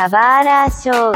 Kawara Show.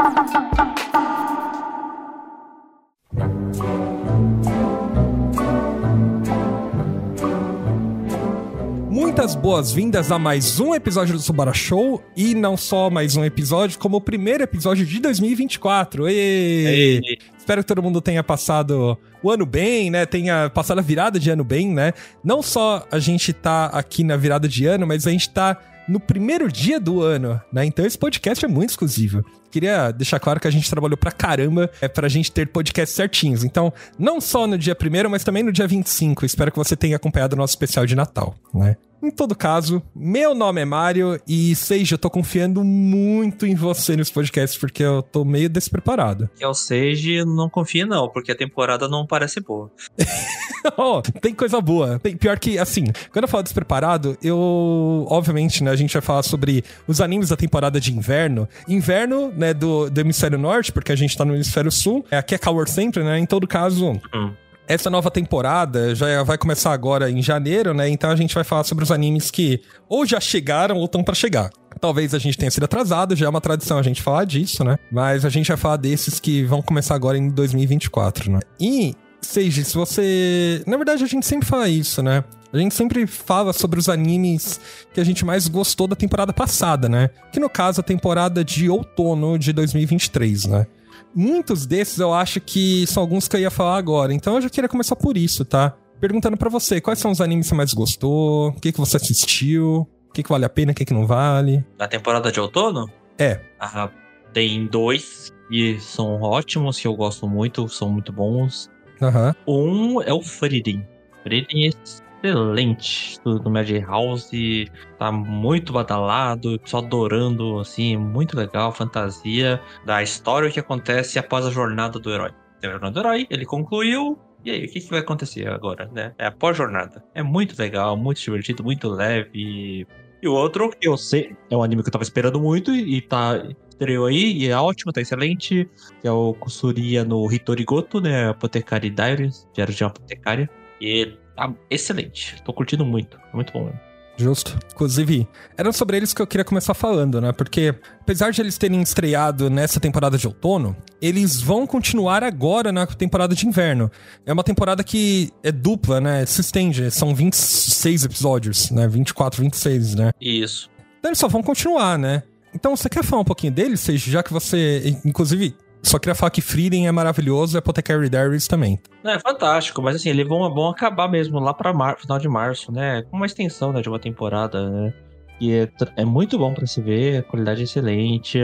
Muitas boas-vindas a mais um episódio do Subara Show e não só mais um episódio, como o primeiro episódio de 2024. Êêêê! Espero que todo mundo tenha passado o ano bem, né? Tenha passado a virada de ano bem, né? Não só a gente tá aqui na virada de ano, mas a gente tá no primeiro dia do ano, né? Então esse podcast é muito exclusivo. Queria deixar claro que a gente trabalhou pra caramba é, pra gente ter podcasts certinhos. Então, não só no dia 1 mas também no dia 25. Espero que você tenha acompanhado o nosso especial de Natal, né? Em todo caso, meu nome é Mário e Seja, eu tô confiando muito em você nesse podcast porque eu tô meio despreparado. Que é Sage, não confia não, porque a temporada não parece boa. oh, tem coisa boa. Tem, pior que, assim, quando eu falo despreparado, eu. Obviamente, né, a gente vai falar sobre os animes da temporada de inverno. Inverno, né, do, do hemisfério norte, porque a gente tá no hemisfério sul. Aqui é calor sempre, né? Em todo caso. Hum. Essa nova temporada já vai começar agora em janeiro, né? Então a gente vai falar sobre os animes que ou já chegaram ou estão para chegar. Talvez a gente tenha sido atrasado, já é uma tradição a gente falar disso, né? Mas a gente vai falar desses que vão começar agora em 2024, né? E, Seiji, se você. Na verdade, a gente sempre fala isso, né? A gente sempre fala sobre os animes que a gente mais gostou da temporada passada, né? Que no caso a temporada de outono de 2023, né? Muitos desses eu acho que são alguns que eu ia falar agora, então eu já queria começar por isso, tá? Perguntando para você, quais são os animes que você mais gostou? O que, que você assistiu? O que, que vale a pena, o que, que não vale? Na temporada de outono? É. Ah, tem dois e são ótimos, que eu gosto muito, são muito bons. Aham. Um é o Frieden. Frieden é excelente do, do Madhouse, tá muito badalado, só adorando, assim, muito legal, fantasia da história que acontece após a jornada do herói. Tem a jornada do herói, ele concluiu, e aí, o que, que vai acontecer agora, né? É a pós-jornada. É muito legal, muito divertido, muito leve. E o outro, que eu sei, é um anime que eu tava esperando muito e, e tá. Estreou aí e é ótimo, tá excelente. Que é o Kusuriya no Hitorigoto, né? Apotecária Diaries, Diário de uma Apotecária. E tá excelente. Tô curtindo muito. É muito bom mesmo. Justo. Inclusive, eram sobre eles que eu queria começar falando, né? Porque, apesar de eles terem estreado nessa temporada de outono, eles vão continuar agora na temporada de inverno. É uma temporada que é dupla, né? Se estende. São 26 episódios, né? 24, 26, né? Isso. Então eles só vão continuar, né? Então você quer falar um pouquinho deles? Já que você, inclusive, só queria falar que Frieden é maravilhoso e Apothecary Diaries também. É fantástico, mas assim, eles vão, vão acabar mesmo lá pra mar, final de março, né? Com uma extensão né, de uma temporada, né? E é, é muito bom pra se ver, a qualidade é excelente,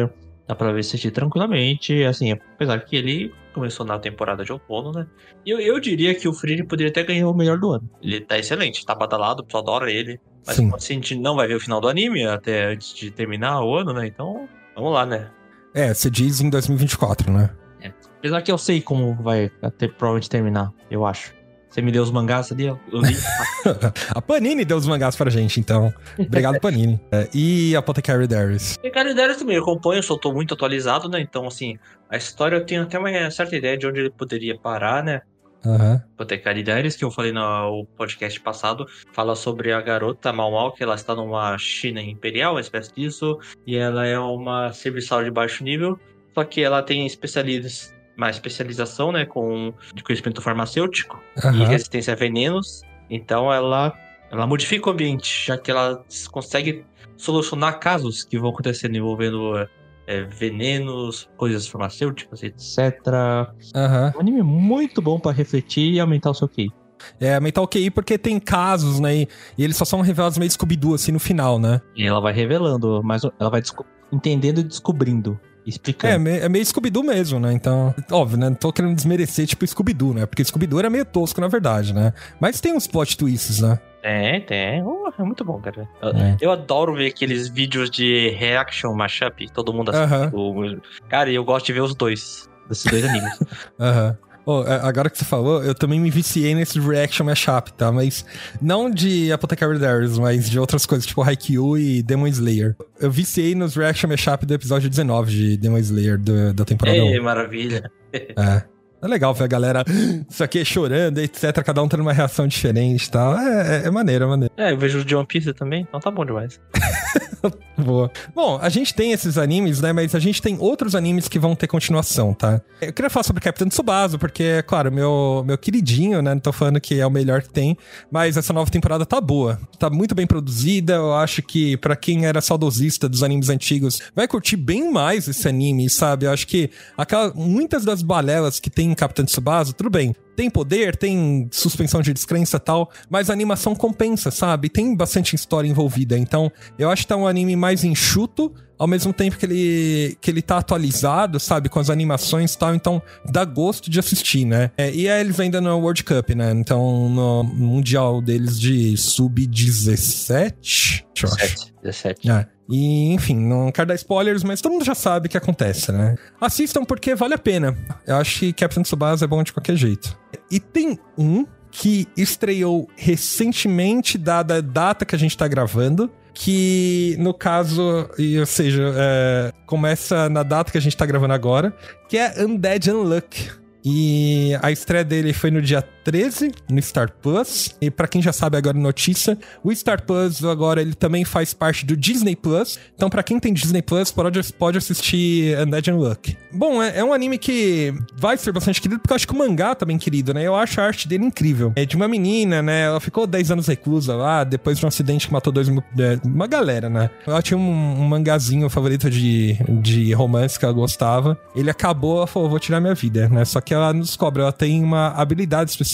dá pra ver assistir tranquilamente, assim, apesar que ele começou na temporada de outono, né? E eu, eu diria que o Frieden poderia até ganhar o melhor do ano. Ele tá excelente, tá badalado, o pessoal adora ele. Mas Sim. assim, a gente não vai ver o final do anime até antes de terminar o ano, né? Então, vamos lá, né? É, você diz em 2024, né? Apesar que eu sei como vai até, provavelmente terminar, eu acho. Você me deu os mangás ali, eu li. a Panini deu os mangás pra gente, então. Obrigado, Panini. É, e Apothecary Diaries. E cara, ideia também, eu acompanho, eu só tô muito atualizado, né? Então, assim, a história eu tenho até uma certa ideia de onde ele poderia parar, né? Aham. Apotecária Diaries, que eu falei no podcast passado, fala sobre a garota Mal Mal, que ela está numa China imperial, uma espécie disso, e ela é uma serviçal de baixo nível, só que ela tem especializ... uma especialização, né, com de conhecimento farmacêutico e Aham. resistência a venenos, então ela, ela modifica o ambiente, já que ela consegue solucionar casos que vão acontecendo envolvendo é, venenos, coisas farmacêuticas, etc. Aham. Um anime muito bom pra refletir e aumentar o seu QI. É, Mental QI porque tem casos, né? E, e eles só são revelados meio Scooby-Doo, assim, no final, né? E ela vai revelando, mas ela vai entendendo e descobrindo, É, explicando. me- é meio Scooby-Doo mesmo, né? Então, óbvio, né? Não tô querendo desmerecer, tipo, Scooby-Doo, né? Porque Scooby-Doo era meio tosco, na verdade, né? Mas tem uns plot twists, né? Tem, tem. Uh, é muito bom, cara. Eu, É. eu adoro ver aqueles vídeos de reaction mashup, todo mundo Aham. assiste. o- Cara, e eu gosto de ver os dois, desses dois animes. Aham. Ô, é, agora que você falou, eu também me viciei nesse reaction mashup, tá? Mas não de Apothecary Diaries, mas de outras coisas, tipo Haikyuu e Demon Slayer. Eu viciei nos reaction mashup do episódio 19 de Demon Slayer do- da temporada 1. Ei, maravilha. É. É legal ver a galera, isso aqui chorando, etc. Cada um tendo uma reação diferente e tal. É, é, é maneiro, é maneiro. É, eu vejo o de One Piece também, então tá bom demais. Boa. Bom, a gente tem esses animes, né? Mas a gente tem outros animes que vão ter continuação, tá? Eu queria falar sobre Captain Tsubasa, porque, é claro, meu, meu queridinho, né? Não tô falando que é o melhor que tem, mas essa nova temporada tá boa. Tá muito bem produzida. Eu acho que para quem era saudosista dos animes antigos, vai curtir bem mais esse anime, sabe? Eu acho que aquela, muitas das balelas que tem Captain Tsubasa, tudo bem tem poder, tem suspensão de descrença e tal, mas a animação compensa, sabe? Tem bastante história envolvida. Então, eu acho que tá um anime mais enxuto, ao mesmo tempo que ele, que ele tá atualizado, sabe? Com as animações e tal, então dá gosto de assistir, né? É, e aí eles ainda no World Cup, né? Então, no Mundial deles de Sub-17, 17. 17. É. E, enfim, não quero dar spoilers, mas todo mundo já sabe o que acontece, né? Assistam porque vale a pena. Eu acho que Captain Tsubasa é bom de qualquer jeito. E tem um que estreou recentemente, dada a data que a gente tá gravando, que no caso, ou seja, é, começa na data que a gente tá gravando agora, que é Undead Unluck. E a estreia dele foi no dia 13 no Star Plus. E para quem já sabe agora notícia, o Star Plus agora ele também faz parte do Disney Plus. Então para quem tem Disney Plus pode, pode assistir Undead Unluck. Bom, é, é, um anime que vai ser bastante querido porque eu acho que o mangá também tá querido, né? Eu acho a arte dele incrível. É de uma menina, né? Ela ficou 10 anos reclusa lá depois de um acidente que matou dois é, uma galera, né? Ela tinha um, um mangazinho favorito de, de romance que ela gostava. Ele acabou, ela falou, vou tirar minha vida, né? Só que ela descobre, ela tem uma habilidade especial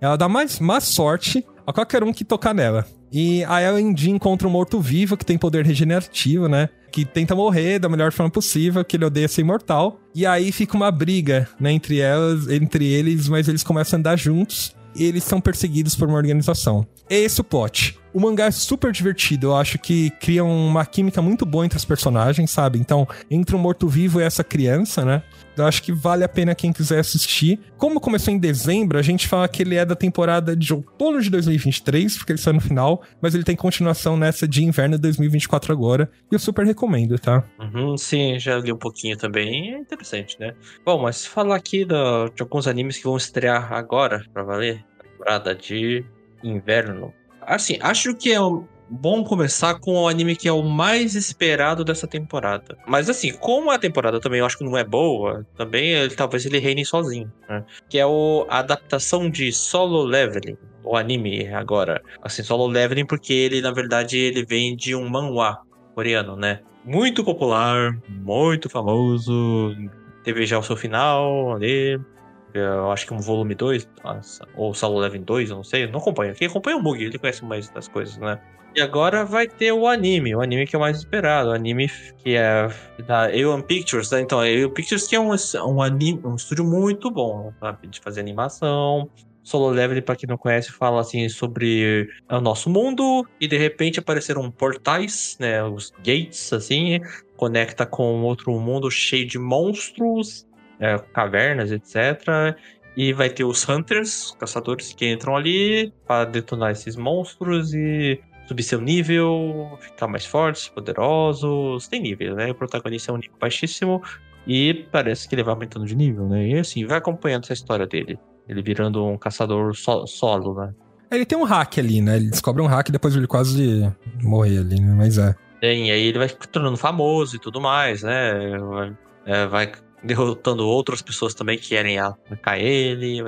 Ela dá mais má sorte a qualquer um que tocar nela. E a Ellen encontra um morto-vivo que tem poder regenerativo, né? Que tenta morrer da melhor forma possível, que ele odeia ser imortal. E aí fica uma briga, né, entre elas, entre eles, mas eles começam a andar juntos e eles são perseguidos por uma organização. É esse o plot. O mangá é super divertido, eu acho que cria uma química muito boa entre os personagens, sabe? Então, entre um morto-vivo e essa criança, né? Acho que vale a pena quem quiser assistir. Como começou em dezembro, a gente fala que ele é da temporada de outono de 2023, porque ele saiu no final, mas ele tem continuação nessa de inverno de 2024 agora. E eu super recomendo, tá? Uhum, sim, já li um pouquinho também. É interessante, né? Bom, mas falar aqui do, de alguns animes que vão estrear agora, pra valer, temporada de inverno. Assim, acho que é um bom começar com o anime que é o mais esperado dessa temporada. Mas assim, como a temporada também eu acho que não é boa, também ele, talvez ele reine sozinho, né? Que é o, a adaptação de Solo Leveling, o anime agora. Assim, Solo Leveling porque ele, na verdade, ele vem de um manhwa coreano, né? Muito popular, muito famoso, teve já o seu final ali. Eu acho que um volume 2, ou Solo Leveling 2, eu não sei, eu não acompanho. Quem acompanha o Mug, ele conhece mais das coisas, né? E agora vai ter o anime, o anime que é o mais esperado, o anime que é da A1 Pictures, né? Então, a A1 Pictures que é um, um, anime, um estúdio muito bom? De fazer animação. Solo Leveling, para quem não conhece, fala assim sobre o nosso mundo e de repente apareceram portais, né? Os gates, assim, conecta com outro mundo cheio de monstros, é, cavernas, etc. E vai ter os Hunters, caçadores que entram ali para detonar esses monstros e subir seu nível, ficar mais fortes, poderosos. Tem nível, né? O protagonista é um nível baixíssimo e parece que ele vai aumentando de nível, né? E assim, vai acompanhando essa história dele. Ele virando um caçador so solo, né? Ele tem um hack ali, né? Ele descobre um hack e depois ele quase morre ali, né? Mas é. Tem, e aí ele vai se tornando famoso e tudo mais, né? Vai, é, vai derrotando outras pessoas também que querem atacar ele,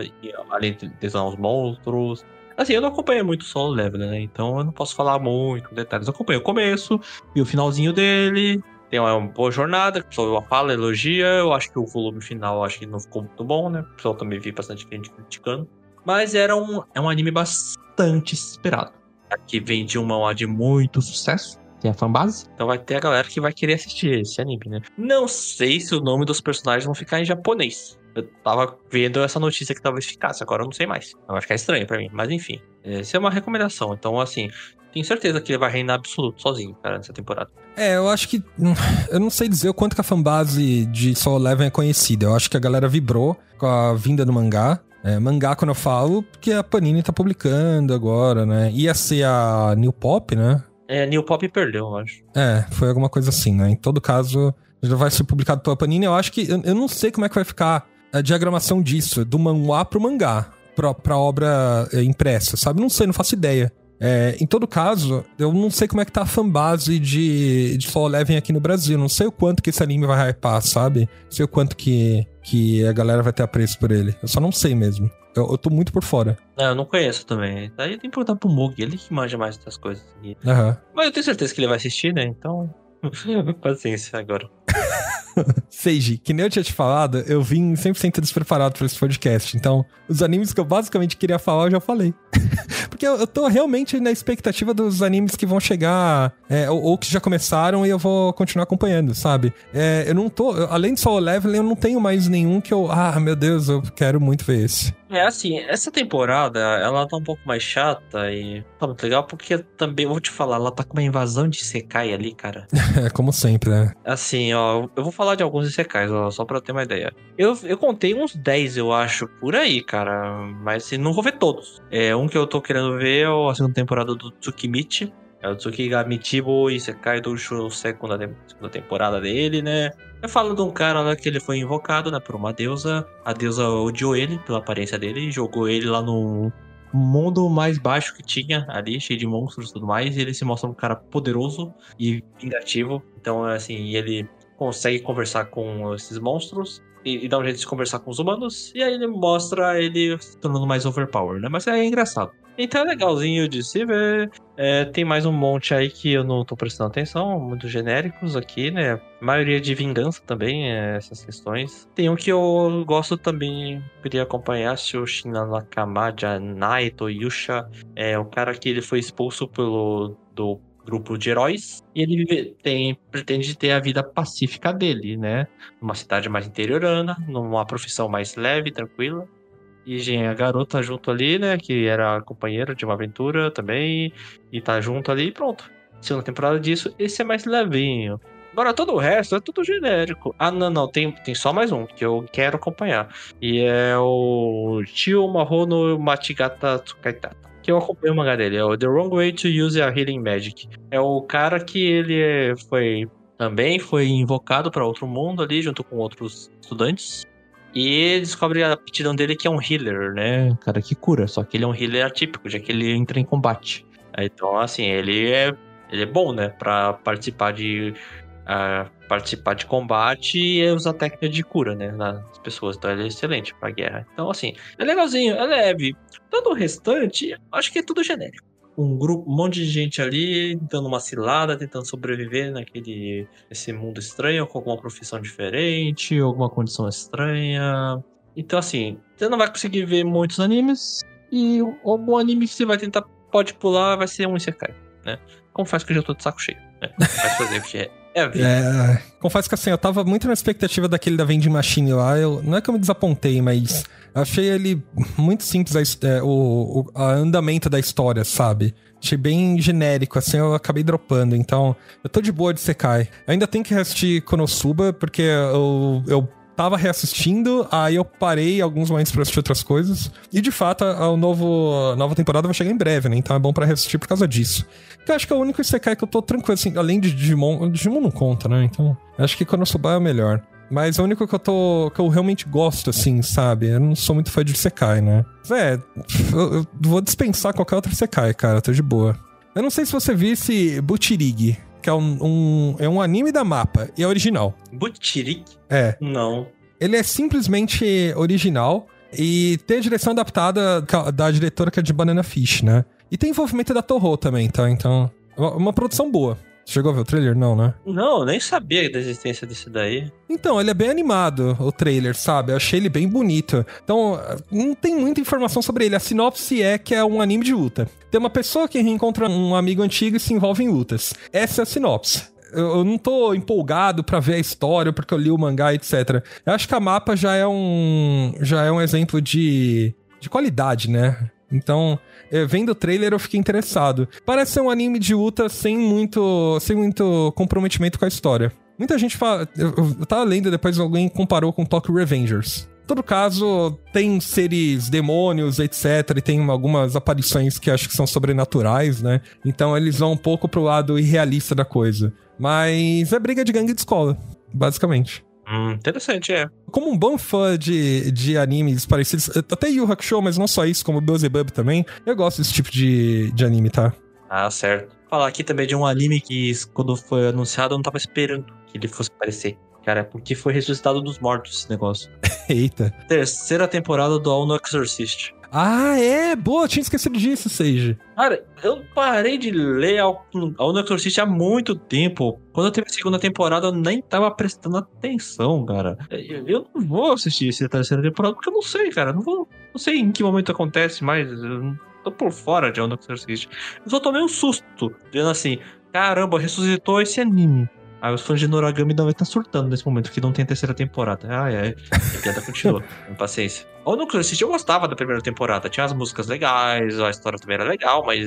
além de desenhar os monstros. Assim, eu não acompanhei muito Solo Leveling, né? Então eu não posso falar muito detalhes. Eu acompanhei o começo e o finalzinho dele. Tem uma boa jornada, só uma fala, elogia. Eu acho que o volume final acho que não ficou muito bom, né? O pessoal também vi bastante gente criticando. Mas era um, é um anime bastante esperado. Aqui vem de uma mão de muito sucesso. Tem a fanbase. Então vai ter a galera que vai querer assistir esse anime, né? Não sei se o nome dos personagens vão ficar em japonês. Eu tava vendo essa notícia que talvez ficasse, agora eu não sei mais. Vai ficar estranho para mim, mas enfim. Essa é uma recomendação. Então, assim, tenho certeza que ele vai reinar absoluto sozinho, cara, nessa temporada. É, eu acho que. Eu não sei dizer o quanto que a fanbase de Solo Leveling é conhecida. Eu acho que a galera vibrou com a vinda do mangá. É, mangá, quando eu falo, porque a Panini tá publicando agora, né? Ia ser a New Pop, né? É, New Pop perdeu, eu acho. É, foi alguma coisa assim, né? Em todo caso, já vai ser publicado pela Panini. Eu acho que. Eu, eu não sei como é que vai ficar a diagramação disso, do manhwa pro mangá, pra, pra obra é, impressa, sabe? Não sei, não faço ideia. É, em todo caso, eu não sei como é que tá a fanbase de, de Solo Leveling aqui no Brasil. Não sei o quanto que esse anime vai hypar, sabe? Não sei o quanto que, que a galera vai ter apreço por ele. Eu só não sei mesmo. Eu, eu tô muito por fora. Não, eu não conheço também. Daí tem que perguntar pro Mug, ele que manja mais das coisas. Uhum. Mas eu tenho certeza que ele vai assistir, né? Então. Paciência agora. Seiji, que nem eu tinha te falado, eu vim 100% despreparado para esse podcast. Então, os animes que eu basicamente queria falar, eu já falei. Porque eu, eu tô realmente na expectativa dos animes que vão chegar, é, ou, ou, que já começaram e eu vou continuar acompanhando, sabe? É, eu não tô. Além de Solo Leveling, eu não tenho mais nenhum que eu. Ah, meu Deus, eu quero muito ver esse. É assim, essa temporada, ela tá um pouco mais chata e tá muito legal, porque também, vou te falar, ela tá com uma invasão de Sekai ali, cara. É, como sempre, né? Assim, ó, eu vou falar de alguns Sekais, ó, só pra ter uma ideia. Eu, eu contei uns 10, eu acho, por aí, cara, mas assim, não vou ver todos. É, um que eu tô querendo ver é a segunda temporada do Tsukimichi, é o Tsukigamichibo Isekai do segunda, segunda temporada dele, né? Eu falo de um cara lá que ele foi invocado, né, por uma deusa. A deusa odiou ele pela aparência dele e jogou ele lá no mundo mais baixo que tinha ali, cheio de monstros e tudo mais. E ele se mostra um cara poderoso e vingativo. Então, assim, ele consegue conversar com esses monstros e, e dá um jeito de conversar com os humanos. E aí ele mostra ele se tornando mais overpower, né? Mas é engraçado. Então é legalzinho de se ver. É, tem mais um monte aí que eu não tô prestando atenção, muito genéricos aqui, né? A maioria de vingança também, é, essas questões. Tem um que eu gosto também, queria acompanhar, se o Shina Naito Yusha. É o cara que ele foi expulso pelo do grupo de heróis e ele tem, pretende ter a vida pacífica dele, né? Numa cidade mais interiorana, numa profissão mais leve, tranquila. E a garota junto ali, né? Que era companheira de uma aventura também. E tá junto ali e pronto. Segunda temporada disso, esse é mais levinho. Agora todo o resto é tudo genérico. Ah, não, não, tem, tem só mais um que eu quero acompanhar. E é o Tio Mahono Machigata Tsukaitata. Que eu acompanho o mangá dele. É o The Wrong Way to Use a Healing Magic. É o cara que ele foi. Também foi invocado para outro mundo ali, junto com outros estudantes. E descobre a aptidão dele que é um healer, né? Cara que cura. Só que ele é um healer atípico, já que ele entra em combate. Então, assim, ele é, ele é bom, né? Pra participar de. Uh, participar de combate e usar técnica de cura, né? Nas pessoas. Então ele é excelente pra guerra. Então, assim, é legalzinho, é leve. Todo o restante, acho que é tudo genérico um grupo, um monte de gente ali dando uma cilada, tentando sobreviver naquele esse mundo estranho, com alguma profissão diferente, alguma condição estranha. Então, assim, você não vai conseguir ver muitos animes, e algum anime que você vai tentar, pode pular, vai ser um Isekai, né? Confesso que eu já tô de saco cheio, né? Vai fazer o que é. É, é, confesso que assim, eu tava muito na expectativa daquele da Vending Machine lá. Eu, não é que eu me desapontei, mas achei ele muito simples, é, o, o a andamento da história, sabe? Achei bem genérico, assim, eu acabei dropando. Então, eu tô de boa de Sekai. Ainda tem que assistir Konosuba, porque eu, eu tava reassistindo, aí eu parei alguns momentos pra assistir outras coisas. E de fato, a, a, novo, a nova temporada vai chegar em breve, né? Então é bom para reassistir por causa disso. Eu acho que é o único Isekai que eu tô tranquilo, assim, além de Digimon. Digimon não conta, né? Então, acho que Konosuba é o melhor. Mas é o único que eu tô. que eu realmente gosto, assim, sabe? Eu não sou muito fã de Sekai, né? É, eu, eu vou dispensar qualquer outro Sekai, cara, tô de boa. Eu não sei se você viu esse Butirig, que é um, um, é um anime da mapa, e é original. Butirig? É. Não. Ele é simplesmente original e tem a direção adaptada da diretora que é de Banana Fish, né? E tem envolvimento da Toho também, tá? Então, uma produção boa. Chegou a ver o trailer? Não, né? Não, nem sabia da existência desse daí. Então, ele é bem animado, o trailer, sabe? Eu achei ele bem bonito. Então, não tem muita informação sobre ele. A sinopse é que é um anime de luta. Tem uma pessoa que reencontra um amigo antigo e se envolve em lutas. Essa é a sinopse eu não tô empolgado para ver a história porque eu li o mangá, etc. Eu acho que a mapa já é um já é um exemplo de de qualidade, né? Então, vendo o trailer eu fiquei interessado. Parece ser um anime de luta sem muito, sem muito comprometimento com a história. Muita gente fala. Eu, tava lendo depois alguém comparou com Tokyo Revengers. Todo caso, tem seres demônios, etc. E tem algumas aparições que acho que são sobrenaturais, né? Então eles vão um pouco pro lado irrealista da coisa. Mas é briga de gangue de escola, basicamente. Hum, interessante, é. Como um bom fã de, de animes parecidos, até Yu Hakusho, mas não só isso, como Beelzebub também, eu gosto desse tipo de, de anime, tá? Ah, certo. Falar aqui também de um anime que, quando foi anunciado, eu não tava esperando que ele fosse aparecer. Cara, é porque foi ressuscitado dos mortos esse negócio. Eita. Terceira temporada do All No Exorcist. Ah, é? Boa, tinha esquecido disso, Sage. Cara, eu parei de ler No Exorcist há muito tempo. Quando teve a segunda temporada, eu nem tava prestando atenção, cara. Eu não vou assistir essa terceira temporada porque eu não sei, cara. Não vou. Não sei em que momento acontece, mas eu tô por fora de Exorcist. Eu só tomei um susto, dizendo assim: caramba, ressuscitou esse anime. Aí os fãs de Noragami devem estar surtando nesse momento, que não tem terceira temporada. Ai, ai. A piada continua. Paciência. O Nuclear Assist eu gostava da primeira temporada. Tinha as músicas legais, a história também era legal, mas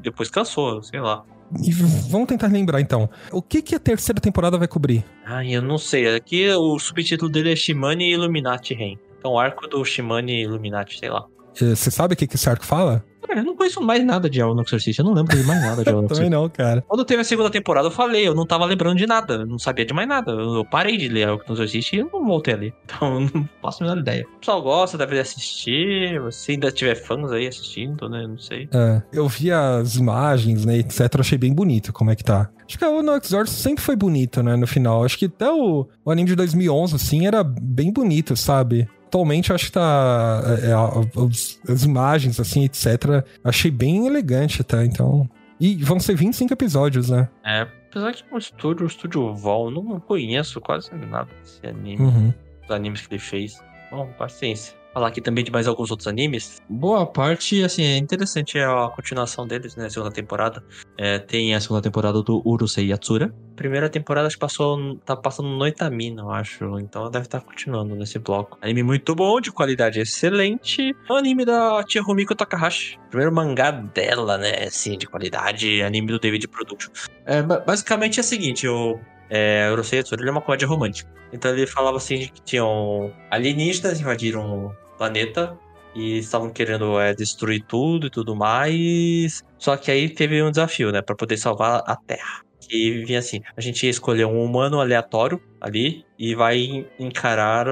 depois cansou, sei lá. E vamos tentar lembrar então. O que, que a terceira temporada vai cobrir? Ai, eu não sei. Aqui o subtítulo dele é Shimane Illuminati Reign. Então, arco do Shimane Illuminati, sei lá. Você sabe o que, que esse arco fala? Eu não conheço mais nada de All no Exorcist. Eu não lembro de mais nada de All no Também não, cara. Quando teve a segunda temporada, eu falei, eu não tava lembrando de nada. Eu não sabia de mais nada. Eu parei de ler All no Exorcist e eu não voltei ali. Então, não faço a menor ideia. O pessoal gosta, deve assistir. Se ainda tiver fãs aí assistindo, né? Não sei. É, eu vi as imagens, né, etc. Eu achei bem bonito como é que tá. Acho que a No Exorcist sempre foi bonito, né, no final. Acho que até o, o anime de 2011, assim, era bem bonito, sabe? Atualmente eu acho que tá. É, é as, imagens, assim, etc. Achei bem elegante até, então. E vão ser 25 episódios, né? É, apesar que o estúdio, o estúdio Vol, não conheço quase nada desse anime. Uhum. Os animes que ele fez. Bom, paciência falar aqui também de mais alguns outros animes. Boa parte, assim, é interessante a continuação deles, né? A segunda temporada. É, tem a segunda temporada do Urusei Yatsura. Primeira temporada acho que passou, tá passando no Itamina, eu acho. Então deve estar tá continuando nesse bloco. Anime muito bom, de qualidade excelente. O anime da tia Rumiko Takahashi. Primeiro mangá dela, né? Assim, de qualidade. Anime do David Production. É, basicamente é o seguinte, o é, Urusei Yatsura ele é uma comédia romântica. Então ele falava assim que tinham alienígenas invadiram planeta e estavam querendo é, destruir tudo e tudo mais. Só que aí teve um desafio, né, para poder salvar a Terra. E vinha assim: a gente ia escolher um humano aleatório ali e vai encarar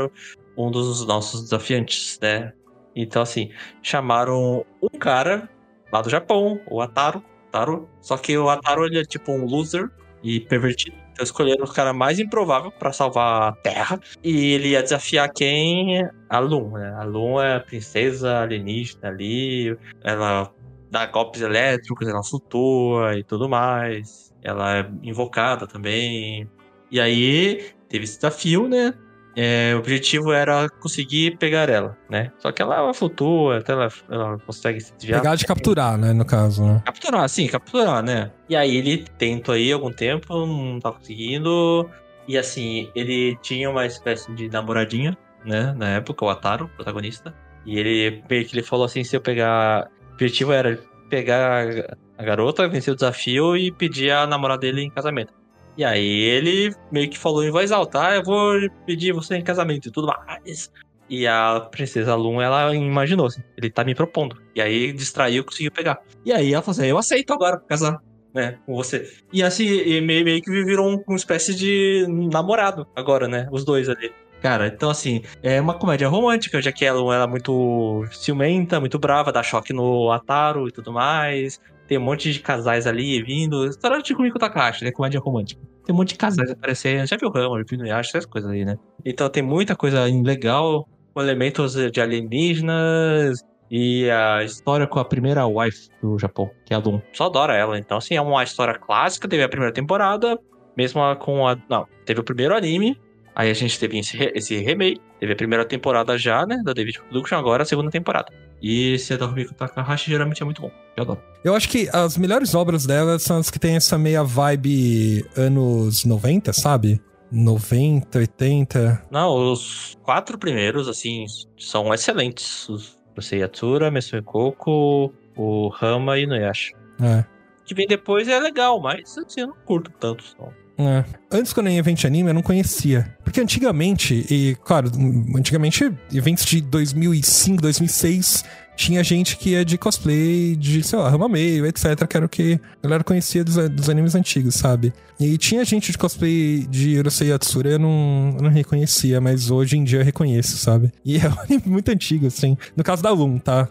um dos nossos desafiantes, né? Então, assim, chamaram um cara lá do Japão, o Ataru. Ataru. Só que o Ataru ele é tipo um loser e pervertido. Então escolheram o cara mais improvável para salvar a Terra. E ele ia desafiar quem? A Lun, né? A Lun é a princesa alienígena ali. Ela dá golpes elétricos, ela flutua e tudo mais. Ela é invocada também. E aí teve esse desafio, né? É, o objetivo era conseguir pegar ela, né? Só que ela flutua, até ela, ela consegue se desviar. Pegar de capturar, né? No caso, né? Capturar, sim, capturar, né? E aí ele tenta aí algum tempo, não tá conseguindo. E assim, ele tinha uma espécie de namoradinha, né? Na época, o Ataro, protagonista. E ele meio que ele falou assim: se eu pegar. O objetivo era pegar a garota, vencer o desafio e pedir a namorada dele em casamento. E aí ele meio que falou em voz alta: ah, eu vou pedir você em casamento e tudo mais. E a princesa Lun, ela imaginou assim, ele tá me propondo. E aí distraiu, conseguiu pegar. E aí ela falou assim, eu aceito agora casar, né, com você. E assim, e meio, meio que virou um, uma espécie de namorado agora, né, os dois ali. Cara, então assim, é uma comédia romântica, já que ela, ela é muito ciumenta, muito brava, dá choque no Ataru e tudo mais. Tem um monte de casais ali vindo. História de Kumiko Takahashi, né? Comédia romântica. Tem um monte de casais aparecendo. Já viu Rama, viu Inuyasha, essas coisas aí, né? Então tem muita coisa legal, elementos de alienígenas, e a história com a primeira wife do Japão, que é a Lum. Só adora ela. Então, assim, é uma história clássica. Teve a primeira temporada, mesmo com a. Não, teve o primeiro anime. Aí a gente teve esse, esse remake. Teve a primeira temporada já, né? Da David Production, agora a segunda temporada. E esse é da Rumiko Takahashi geralmente é muito bom. Eu adoro. Eu acho que as melhores obras dela são as que tem essa meia vibe anos 90, sabe? 90, 80. Não, os quatro primeiros, assim, são excelentes. O Seiyatsura, Mesue Koko, o Rama e o Noyasha. É. O que vem depois é legal, mas assim, eu não curto tanto. Não. É. Antes, quando eu ia evento de anime, eu não conhecia. Porque antigamente, e claro, antigamente, eventos de 2005, 2006 tinha gente que ia de cosplay, de, sei lá, rama meio, etc, que era o que a galera conhecia dos, dos animes antigos, sabe? E tinha gente de cosplay de Urusei Yatsura, eu não, eu não reconhecia, mas hoje em dia eu reconheço, sabe? E é um anime muito antigo, assim. No caso da Loom, tá?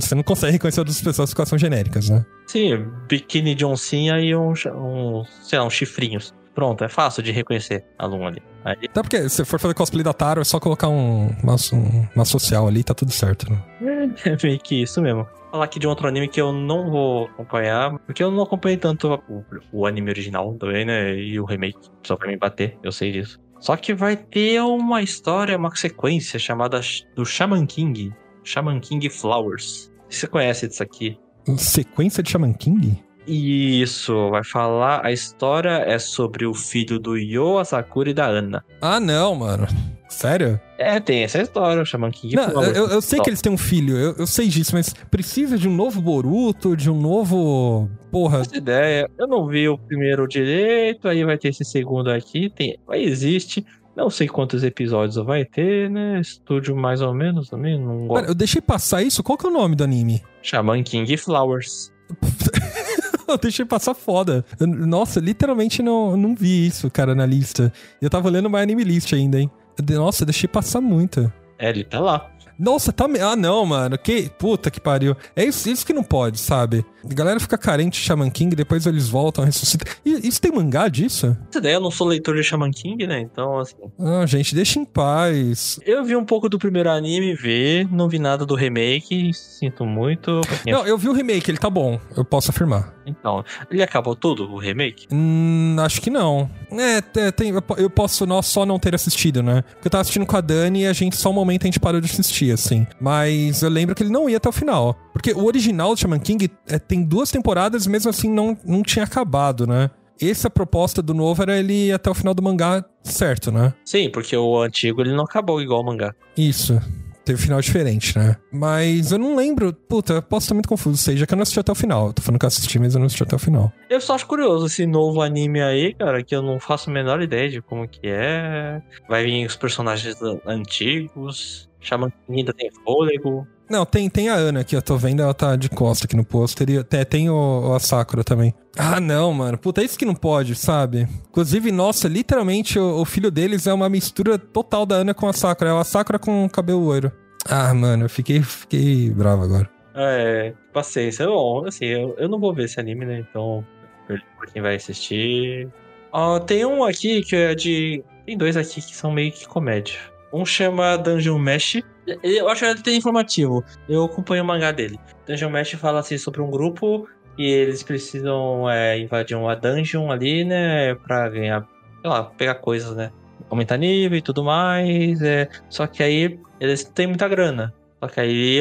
Você não consegue reconhecer outras pessoas que são genéricas, né? Sim, biquíni de oncinha e um, um sei lá, uns chifrinhos. Pronto, é fácil de reconhecer a Loom ali. Aí... Até porque se for fazer cosplay da Taro, é só colocar um, uma, uma social ali, tá tudo certo, né? É meio que isso mesmo. Falar aqui de um outro anime que eu não vou acompanhar, porque eu não acompanhei tanto o, o anime original também, né? E o remake, só pra me bater, eu sei disso. Só que vai ter uma história, uma sequência chamada do Shaman King. Shaman King Flowers. Você conhece disso aqui? Sequência de Shaman King? Isso, vai falar. A história é sobre o filho do Yo, a Sakura e da Ana. Ah, não, mano. Sério? É, tem essa história, o Shaman King. Não, eu, eu, sei que eles têm um filho, eu, eu, sei disso, mas precisa de um novo Boruto, de um novo. Porra. Essa ideia. Eu não vi o primeiro direito, aí vai ter esse segundo aqui. Tem, existe. Não sei quantos episódios vai ter, né? Estúdio mais ou menos também. Não gosto. Pera, eu deixei passar isso? Qual que é o nome do anime? Shaman King Flowers. eu deixei passar foda. Eu, nossa, literalmente não, não vi isso, cara, na lista. Eu tava lendo uma anime list ainda, hein? Nossa, eu deixei passar muito. É, ele tá lá. Nossa, tá. Ah, não, mano. Que puta que pariu. É isso, isso que não pode, sabe? A galera fica carente de Shaman King, depois eles voltam, ressuscitam. E, isso tem mangá disso? Essa ideia, eu não sou leitor de Shaman King, né? Então, assim. Ah, gente, deixa em paz. Eu vi um pouco do primeiro anime, ver, não vi nada do remake, sinto muito. Não, eu vi o remake, ele tá bom, eu posso afirmar. Então, ele acabou tudo, o remake? Hum, acho que não. É, é tem, eu posso só não ter assistido, né? Porque eu tava assistindo com a Dani e a gente, só um momento, a gente parou de assistir, assim. Mas eu lembro que ele não ia até o final. Porque o original do Shaman King é, tem duas temporadas, mesmo assim não, não tinha acabado, né? Essa proposta do novo era ele ir até o final do mangá certo, né? Sim, porque o antigo ele não acabou igual o mangá. Isso teve final diferente, né? Mas eu não lembro. Puta, posso estar muito confuso. Seja que eu não assisti até o final. Tô falando que eu assisti, mas eu não assisti até o final. Eu só acho curioso esse novo anime aí, cara, que eu não faço a menor ideia de como que é. Vai vir os personagens antigos. Que ainda tem fôlego. Não, tem, tem a Ana que eu tô vendo, ela tá de costa aqui no pôster. E até tem o, o a Sakura também. Ah, não, mano. Puta, é isso que não pode, sabe? Inclusive, nossa, literalmente o, o, filho deles é uma mistura total da Ana com a Sakura. É a Sakura com cabelo loiro. Ah, mano, eu fiquei, fiquei bravo agora. É, paciência. Bom, assim, eu, eu não vou ver esse anime, né? Então, por quem vai assistir. Ó, tem um aqui que é de. Tem dois aqui que são meio que comédia. Um chama Dungeon Mesh. Eu acho ele tem informativo. Eu acompanho o mangá dele. Dungeon Mesh fala assim sobre um grupo e eles precisam é, invadir uma dungeon ali, né? Pra ganhar, sei lá, pegar coisas, né? Aumentar nível e tudo mais. É... Só que aí eles têm muita grana. Só que aí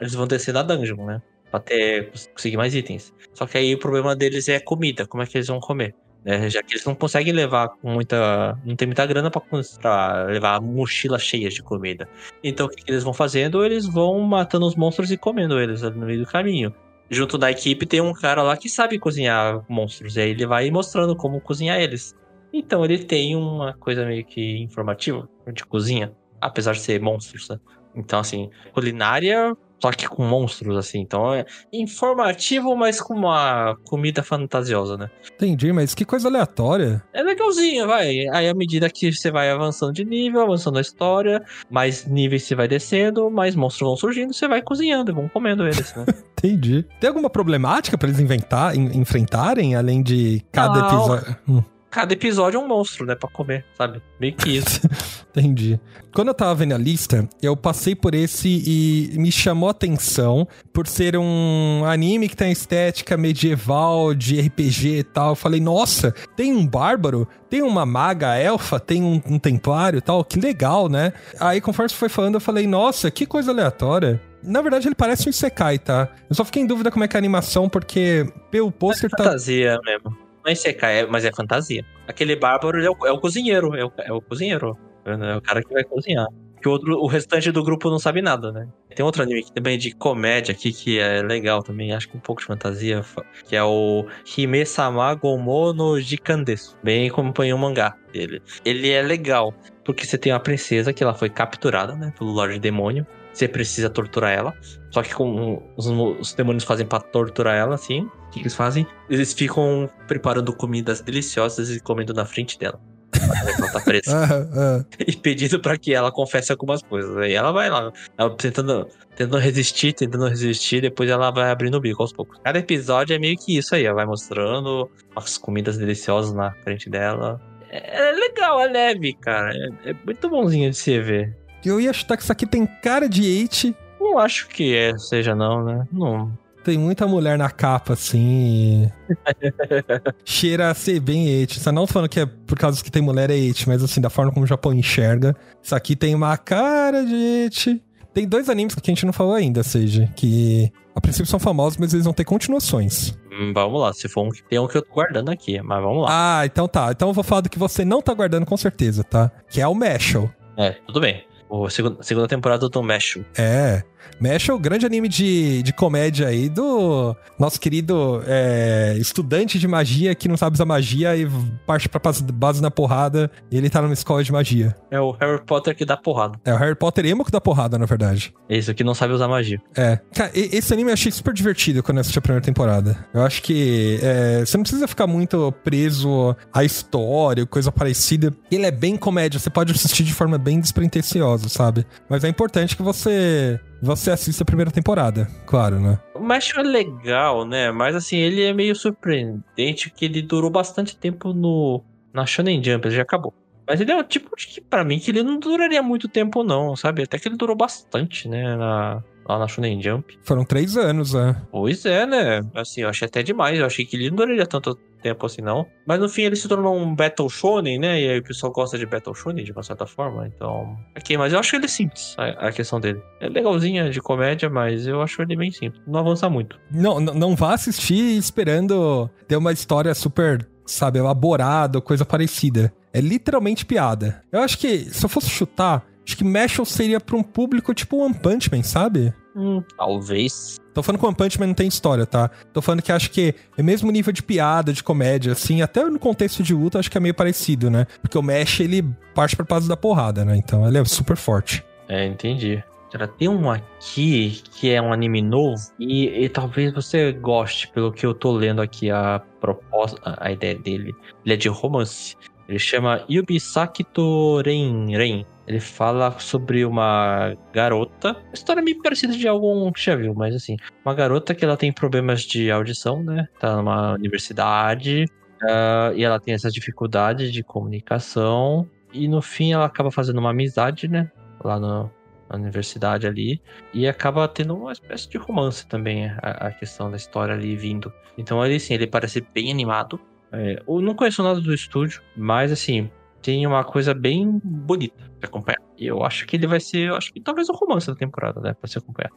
eles vão descer na dungeon, né? Pra ter, conseguir mais itens. Só que aí o problema deles é comida. Como é que eles vão comer? Né? Já que eles não conseguem levar muita. Não tem muita grana pra levar mochilas cheias de comida. Então o que, que, eles vão fazendo? Eles vão matando os monstros e comendo eles no meio do caminho. Junto da equipe tem um cara lá que sabe cozinhar monstros. E aí ele vai mostrando como cozinhar eles. Então ele tem uma coisa meio que informativa de cozinha, apesar de ser monstros, né? Então, assim, culinária só que com monstros, assim. Então é informativo, mas com uma comida fantasiosa, né? Entendi, mas que coisa aleatória. É legalzinho, vai. Aí à medida que você vai avançando de nível, avançando a história, mais níveis você vai descendo, mais monstros vão surgindo, você vai cozinhando, vão comendo eles, né? Entendi. Tem alguma problemática para eles inventar, enfrentarem, além de cada episódio? Hum cada episódio é um monstro, né, pra comer, sabe? Meio que isso. Entendi. Quando eu tava vendo a lista, eu passei por esse e me chamou a atenção por ser um anime que tem estética medieval, de RPG e tal. Eu falei, nossa, tem um bárbaro, tem uma maga elfa, tem um, um templário e tal, que legal, né? Aí, conforme você foi falando, eu falei, nossa, que coisa aleatória. Na verdade, ele parece um Isekai, tá? Eu só fiquei em dúvida como é que é a animação, porque pelo pôster é tá. Fantasia mesmo. Não é secar, é, mas é fantasia. Aquele bárbaro é o, é o cozinheiro, é o, é o cozinheiro. É o cara que vai cozinhar. Que o, outro, o restante do grupo não sabe nada, né? Tem outro anime também de comédia aqui que é legal também, acho que um pouco de fantasia, que é o Hime Sama Gomo no Jikandesu. Bem acompanhei o mangá dele. Ele é legal, porque você tem uma princesa que ela foi capturada, né, pelo Lorde Demônio. Você precisa torturar ela. Só que com os, os demônios fazem pra torturar ela, assim. O que eles fazem? Eles ficam preparando comidas deliciosas e comendo na frente dela. Ela tá presa. E pedindo pra que ela confesse algumas coisas. Aí ela vai lá, ela tentando, tentando resistir, tentando resistir, depois ela vai abrindo o bico aos poucos. Cada episódio é meio que isso aí, ela vai mostrando as comidas deliciosas na frente dela. É, é legal, é leve, cara. É, é muito bonzinho de se ver. Eu ia chutar que isso aqui tem cara de Eight. Não acho que é, seja não, né? Não. Tem muita mulher na capa, assim. Cheira a ser bem Eight. Só não tô falando que é por causa que tem mulher é Eight, mas assim, da forma como o Japão enxerga. Isso aqui tem uma cara de Eight. Tem dois animes que a gente não falou ainda, seja, que a princípio são famosos, mas eles vão ter continuações. Hum, vamos lá, se for um que tem um que eu tô guardando aqui, mas vamos lá. Ah, então tá. Então eu vou falar do que você não tá guardando com certeza, tá? Que é o Mashal. É, tudo bem. O segundo, segunda temporada do Mesho. É. Mesh é o grande anime de, de comédia aí do nosso querido é, estudante de magia que não sabe usar magia e parte pra base- na porrada e ele tá numa escola de magia. É o Harry Potter que dá porrada. É o Harry Potter emo que dá porrada, na verdade. Esse aqui não sabe usar magia. É. Cara, esse anime eu achei super divertido quando eu assisti a primeira temporada. Eu acho que é, você não precisa ficar muito preso à história, coisa parecida. Ele é bem comédia, você pode assistir de forma bem despretensiosa, sabe? Mas é importante que você você assista a primeira temporada, claro, né? O Mesho é legal, né? Mas assim, ele é meio surpreendente que ele durou bastante tempo no na Shonen Jump, ele já acabou. Mas ele é o tipo de que, pra mim, que ele não duraria muito tempo, não, sabe? Até que ele durou bastante, né? Na, lá na Shonen Jump. Foram três anos, né? Pois é, né? Assim, eu achei até demais. Eu achei que ele não duraria tanto tempo assim, não. Mas no fim ele se tornou um Battle Shonen, né? E aí o pessoal gosta de Battle Shonen de uma certa forma. Então. Ok, mas eu acho ele simples, a, a questão dele. É legalzinha de comédia, mas eu acho ele bem simples. Não avança muito. Não, não, não vá assistir esperando ter uma história super, sabe, elaborada ou coisa parecida. É literalmente piada. Eu acho que, se eu fosse chutar, acho que Mashal seria pra um público tipo One Punch Man, sabe? Hum, talvez. Tô falando que One Punch Man não tem história, tá? Tô falando que acho que é mesmo nível de piada, de comédia, assim, até no contexto de luta, acho que é meio parecido, né? Porque o Mesh, ele parte pra base da porrada, né? Então ele é super forte. É, entendi. Cara, tem um aqui que é um anime novo e, e talvez você goste, pelo que eu tô lendo aqui a proposta, a a ideia dele. Ele é de romance. Ele chama Yubisakito Ren Ren. Ele fala sobre uma garota. História meio parecida de algum que já viu, mas assim. Uma garota que ela tem problemas de audição, né? Tá numa universidade. ah, e ela tem essas dificuldades de comunicação. E no fim ela acaba fazendo uma amizade, né? Lá no, na universidade ali. E acaba tendo uma espécie de romance também, a, a questão da história ali vindo. Então ele, assim, ele parece bem animado. É, eu não conheço nada do estúdio, mas assim, tem uma coisa bem bonita de acompanhar. E eu acho que ele vai ser, eu acho que talvez o romance da temporada, né? Pra se acompanhar.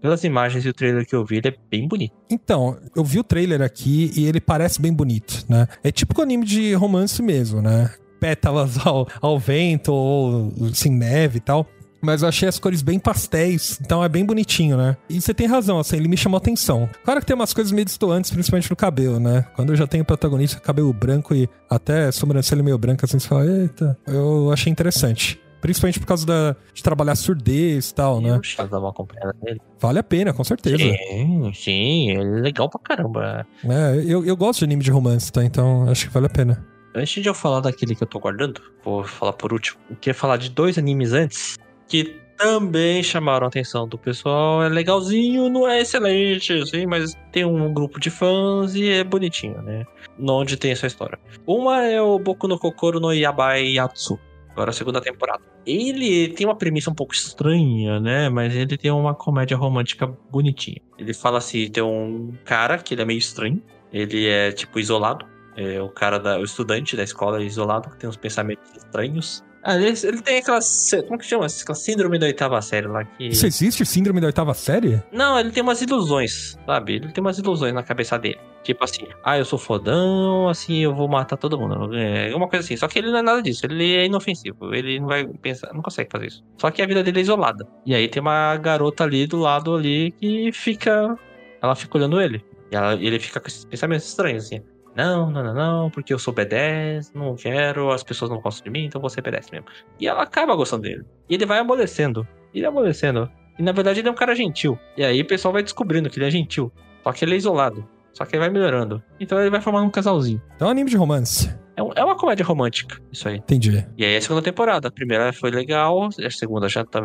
Pelas imagens e o trailer que eu vi, ele é bem bonito. Então, eu vi o trailer aqui e ele parece bem bonito, né? É típico anime de romance mesmo, né? Pétalas ao, ao vento ou sem neve e tal. Mas eu achei as cores bem pastéis, então é bem bonitinho, né? E você tem razão, assim, ele me chamou atenção. Claro que tem umas coisas meio distantes, principalmente no cabelo, né? Quando eu já tenho protagonista cabelo branco e até sobrancelha meio branca, assim, você fala, eita, eu achei interessante. Principalmente por causa da, de trabalhar surdez e tal, né? dá uma acompanhada. Vale a pena, com certeza. Sim, sim, ele é legal pra caramba. É, eu, eu gosto de anime de romance, tá? Então acho que vale a pena. Antes de eu falar daquele que eu tô guardando, vou falar por último. Eu queria falar de dois animes antes que também chamaram a atenção do pessoal. É legalzinho, não é excelente, assim, mas tem um grupo de fãs e é bonitinho, né? Onde tem essa história. Uma é o Boku no Kokoro no Yabai Yatsu. Agora a segunda temporada. Ele tem uma premissa um pouco estranha, né? Mas ele tem uma comédia romântica bonitinha. Ele fala assim: tem um cara que ele é meio estranho. Ele é, tipo, isolado. É, o cara, da, o estudante da escola é isolado, que tem uns pensamentos estranhos. Ah, ele, ele tem aquela. Como que chama? Aquela síndrome da oitava série lá que. Isso existe síndrome da oitava série? Não, ele tem umas ilusões, sabe? Ele tem umas ilusões na cabeça dele. Tipo assim, ah, eu sou fodão, assim, eu vou matar todo mundo. É uma coisa assim. Só que ele não é nada disso. Ele é inofensivo. Ele não vai pensar, não consegue fazer isso. Só que a vida dele é isolada. E aí tem uma garota ali do lado ali que fica. Ela fica olhando ele. E ela- ele fica com esses pensamentos estranhos, assim. Não, não, não, não, porque eu sou B10, não quero, as pessoas não gostam de mim, então você B10 mesmo. E ela acaba gostando dele. E ele vai amolecendo. Ele amolecendo. E na verdade ele é um cara gentil. E aí o pessoal vai descobrindo que ele é gentil. Só que ele é isolado. Só que ele vai melhorando. Então ele vai formando um casalzinho. Então é um anime de romance. É, um- é uma comédia romântica, isso aí. Entendi. E aí a segunda temporada. A primeira foi legal, a segunda já tá,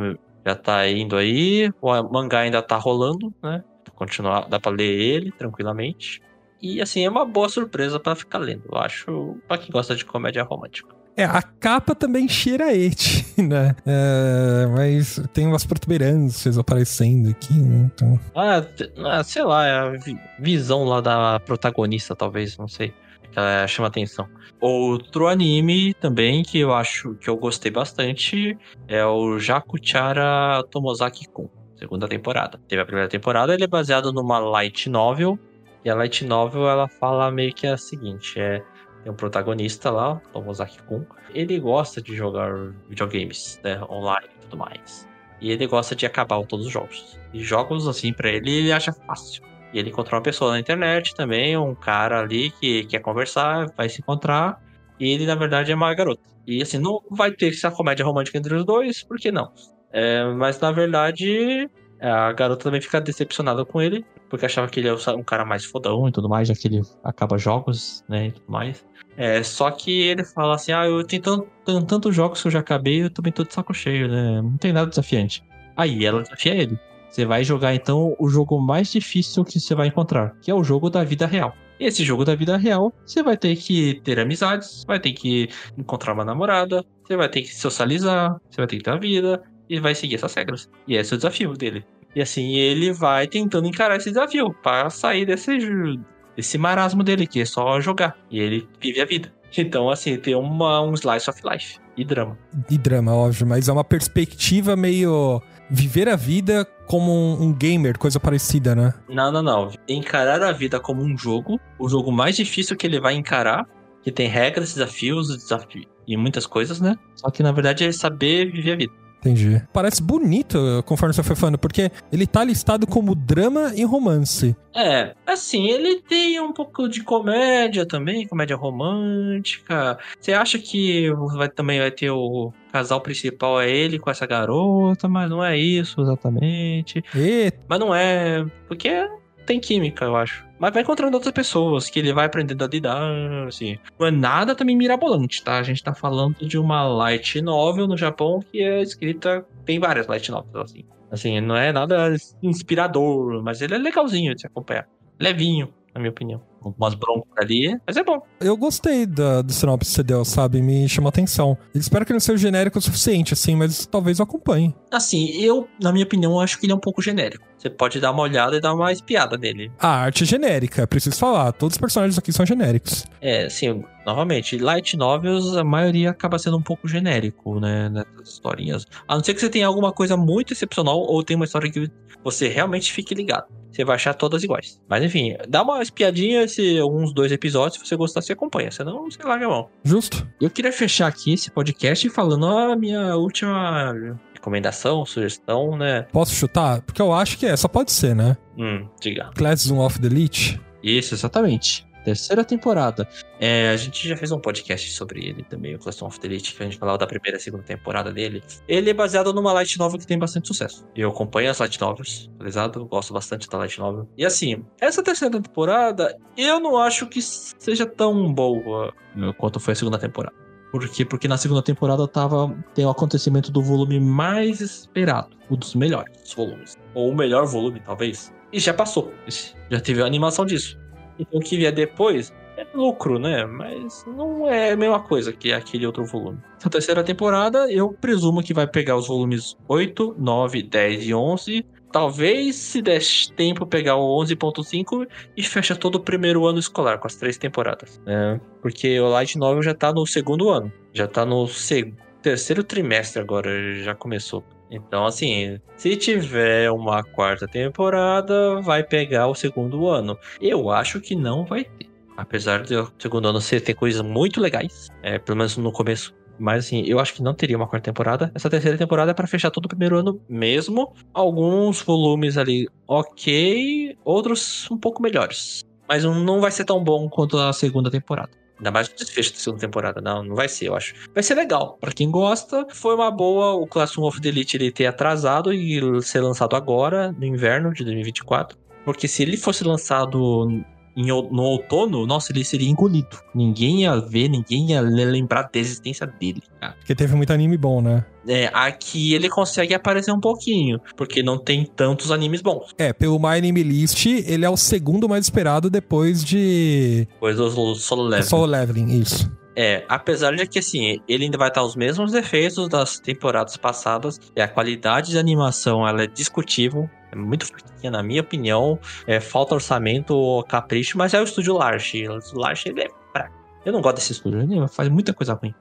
já tá indo aí. O mangá ainda tá rolando, né? Continuar, dá pra ler ele tranquilamente. E assim, é uma boa surpresa pra ficar lendo, eu acho, pra quem gosta de comédia romântica. É, a capa também cheira et, né? É, mas tem umas protuberâncias aparecendo aqui, né? Então... Ah, ah, sei lá, é a vi- visão lá da protagonista, talvez, não sei. Ela chama atenção. Outro anime também que eu acho que eu gostei bastante é o Jakuchara Tomozaki-kun, segunda temporada. Teve a primeira temporada, ele é baseado numa light novel. E a light novel ela fala meio que a seguinte: é tem um protagonista lá, o Tomozaki-kun. Ele gosta de jogar videogames, né, online e tudo mais. E ele gosta de acabar todos os jogos. E jogos assim pra ele ele acha fácil. E ele encontrou uma pessoa na internet também, um cara ali que quer conversar, vai se encontrar. E ele, na verdade, é uma garota. E assim, não vai ter essa comédia romântica entre os dois, por que não? É, mas na verdade, a garota também fica decepcionada com ele, porque achava que ele é um cara mais fodão e tudo mais, já que ele acaba jogos, né, e tudo mais. É, só que ele fala assim, ah, eu tenho tanto- tantos jogos que eu já acabei, eu também tô de saco cheio, né, não tem nada desafiante. Aí ela desafia ele. Você vai jogar então o jogo mais difícil que você vai encontrar, que é o jogo da vida real. Esse jogo da vida real, você vai ter que ter amizades, vai ter que encontrar uma namorada, você vai ter que socializar, você vai ter que ter uma vida e vai seguir essas regras. E esse é o desafio dele. E assim, ele vai tentando encarar esse desafio para sair desse, desse marasmo dele, que é só jogar. E ele vive a vida. Então, assim, tem uma, um slice of life e drama. E drama, óbvio, mas é uma perspectiva meio. Viver a vida como um, um gamer, coisa parecida, né? Não, não, não. Encarar a vida como um jogo, o jogo mais difícil que ele vai encarar, que tem regras, desafios, desafios e muitas coisas, né? Só que na verdade é saber viver a vida. Entendi. Parece bonito, conforme você foi falando, porque ele tá listado como drama e romance. É, assim, ele tem um pouco de comédia também, comédia romântica. Você acha que vai, também vai ter o casal principal é ele com essa garota, mas não é isso exatamente. E Mas não é, porque tem química, eu acho. Mas vai encontrando outras pessoas que ele vai aprendendo a lidar, assim. Não é nada também mirabolante, tá? A gente tá falando de uma light novel no Japão que é escrita. Tem várias light novels, assim. Assim, não é nada inspirador, mas ele é legalzinho de se acompanhar. Levinho, na minha opinião. Umas broncas ali, mas é bom. eu gostei da, do sinopse que você deu, sabe? Me chamou atenção. Espero que não seja genérico o suficiente, assim, mas talvez eu acompanhe. Assim, eu, na minha opinião, acho que ele é um pouco genérico. Você pode dar uma olhada e dar uma espiada nele. A arte é genérica, preciso falar. Todos os personagens aqui são genéricos. É, assim, novamente, light novels, a maioria acaba sendo um pouco genérico, né, nessas historinhas. A não ser que você tenha alguma coisa muito excepcional ou tenha uma história que você realmente fique ligado. Você vai achar todas iguais. Mas enfim, dá uma espiadinha, se uns dois episódios, se você gostar, você acompanha. Senão, você larga a mão. Justo? Eu queria fechar aqui esse podcast falando a minha última recomendação, sugestão, né? Posso chutar? Porque eu acho que é, só pode ser, né? Hum, diga. Class of the Elite. Isso, exatamente. Terceira temporada. É, a gente já fez um podcast sobre ele também, o Classroom of the Elite, que a gente falava da primeira e segunda temporada dele. Ele é baseado numa light novel que tem bastante sucesso. Eu acompanho as light novels, atualizado, gosto bastante da light novel. E assim, essa terceira temporada, eu não acho que seja tão boa quanto foi a segunda temporada. Por quê? Porque na segunda temporada tava, tem o acontecimento do volume mais esperado, um dos melhores volumes. Ou o melhor volume, talvez. E já passou. Já teve a animação disso. Então o que vier depois é lucro, né? Mas não é a mesma coisa que aquele outro volume. A terceira temporada, eu presumo que vai pegar os volumes 8, 9, 10 e 11. Talvez, se der tempo, pegar o 11.5 e fecha todo o primeiro ano escolar com as três temporadas. né? Porque o Light Novel já tá no segundo ano. Já tá no terceiro trimestre agora, já começou. Então, assim, se tiver uma quarta temporada, vai pegar o segundo ano. Eu acho que não vai ter. Apesar de o segundo ano ser, ter coisas muito legais, é, pelo menos no começo. Mas assim, eu acho que não teria uma quarta temporada. Essa terceira temporada é pra fechar todo o primeiro ano mesmo. Alguns volumes ali ok, outros um pouco melhores. Mas não vai ser tão bom quanto a segunda temporada. Ainda mais o desfecho da segunda temporada. Não, não vai ser, eu acho. Vai ser legal. Pra quem gosta, foi uma boa o Classroom of the Elite ele ter atrasado e ser lançado agora, no inverno de 2024. Porque se ele fosse lançado em, no outono, nossa, ele seria engolido. Ninguém ia ver, ninguém ia lembrar da existência dele, cara. Porque teve muito anime bom, né? É, aqui ele consegue aparecer um pouquinho, porque não tem tantos animes bons. É, pelo My Anime List, ele é o segundo mais esperado depois de. Depois do Solo Leveling. Solo Leveling, isso. É, apesar de que assim, ele ainda vai estar os mesmos defeitos das temporadas passadas, e a qualidade de animação ela é discutível, é muito fraquinha, na minha opinião. É, falta orçamento ou capricho, mas é o estúdio Large. O Large ele é fraco. Eu não gosto desse estúdio, ele faz muita coisa ruim.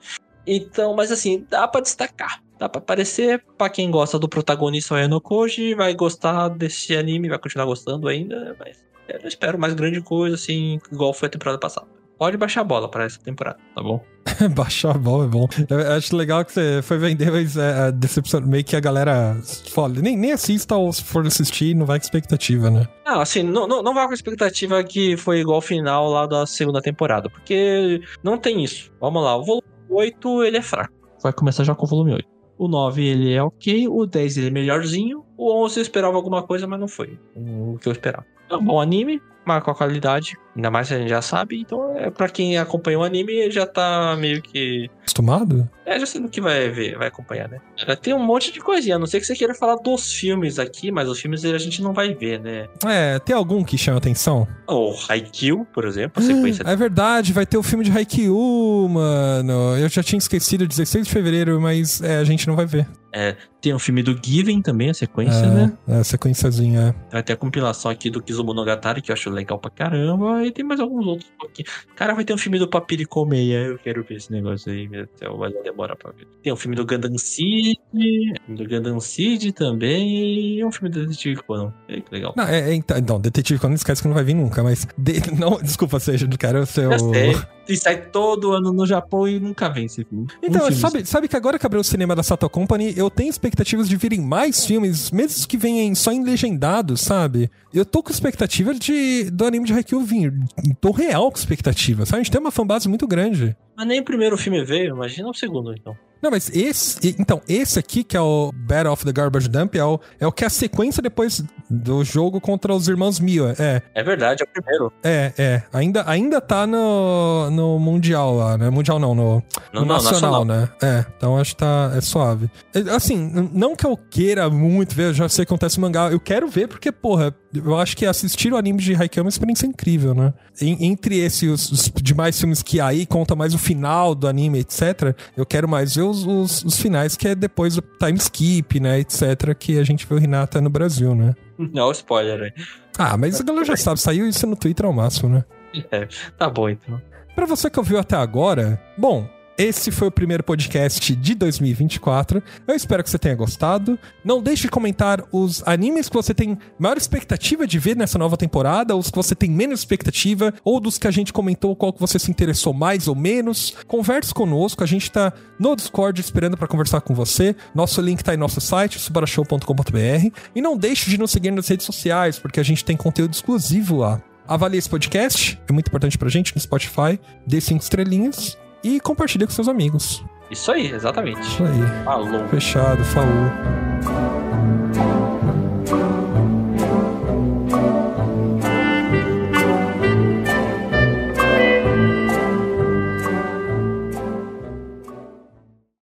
Então, mas assim, dá para destacar. Dá pra aparecer. Pra quem gosta do protagonista o Enokoji, vai gostar desse anime, vai continuar gostando ainda. Mas eu não espero mais grande coisa, assim, igual foi a temporada passada. Pode baixar a bola para essa temporada, tá bom? baixar a bola é bom. Eu acho legal que você foi vender, mas é, decepção, meio que a galera fala, nem, nem assista ou se for assistir, não vai com expectativa, né? Não, assim, não, não, não vai com expectativa que foi igual ao final lá da segunda temporada, porque não tem isso. Vamos lá, o volume 8 ele é fraco. Vai começar já com o volume 8. O 9 ele é ok, o 10 ele é melhorzinho, o 11 eu esperava alguma coisa, mas não foi o que eu esperava. É um bom anime, marca a qualidade, ainda mais se a gente já sabe, então é para quem acompanha o anime já tá meio que acostumado? É, já sei no que vai ver, vai acompanhar, né? Tem um monte de coisinha, a não sei que você queira falar dos filmes aqui, mas os filmes a gente não vai ver, né? É, tem algum que chama atenção? O Haikyuu, por exemplo, a sequência. É verdade, vai ter o filme de Haikyuu, mano. Eu já tinha esquecido, 16 de fevereiro, mas é, a gente não vai ver. É, tem o filme do Given também, a sequência, é, né? É, a sequenciazinha. É. Vai ter a compilação aqui do Kizumonogatari, que eu acho legal pra caramba, e tem mais alguns outros. Cara, vai ter um filme do Papirico Meia, eu quero ver esse negócio aí, meu Deus, vai demorar pra ver. Tem um filme do Gundam Seed, do Gundam Seed também, e um filme do Detetive Conan. É, que legal. Não, é, é, então, não, Detetive Conan esquece que não vai vir nunca, mas... De, não, desculpa, seja, quero ser o... E sai todo ano no Japão e nunca vem esse filme. Então, um sabe, sabe que agora que abriu o cinema da Sato Company, eu tenho expectativas de virem mais filmes, mesmo que venham só em legendado, sabe? Eu tô com expectativa de do anime de Haikyuu vir. Tô real com expectativa, sabe? A gente tem uma fanbase muito grande. Mas nem o primeiro filme veio, imagina o segundo, então. Não, mas esse. Então, esse aqui, que é o Battle of the Garbage Dump, é o, é o que é a sequência depois do jogo contra os irmãos Mia. É. É verdade, é o primeiro. É, é. Ainda, ainda tá no, no Mundial lá, né? Mundial não, no, no, no nacional, nacional, né? É. Então acho que tá. É suave. Assim, não que eu queira muito ver, eu já sei que acontece mangá. Eu quero ver porque, porra, eu acho que assistir o anime de Haikyuu é uma experiência incrível, né? entre esses os, os demais filmes que aí conta mais o final do anime, etc., eu quero mais ver os, os, os finais, que é depois do time skip, né, etc., que a gente vê o Renata no Brasil, né? Não, spoiler aí. Ah, mas a galera já sabe, saiu isso no Twitter ao máximo, né? É, tá bom então. Pra você que ouviu até agora, bom, esse foi o primeiro podcast de 2024. Eu espero que você tenha gostado. Não deixe de comentar os animes que você tem maior expectativa de ver nessa nova temporada, os que você tem menos expectativa, ou dos que a gente comentou qual que você se interessou mais ou menos. Converse conosco, a gente tá no Discord esperando para conversar com você. Nosso link tá em nosso site, subarashow.com.br. E não deixe de nos seguir nas redes sociais, porque a gente tem conteúdo exclusivo lá. Avalie esse podcast, é muito importante pra gente no Spotify. Dê cinco estrelinhas e compartilhe com seus amigos. Isso aí, exatamente. Isso aí. Falou. Fechado, falou.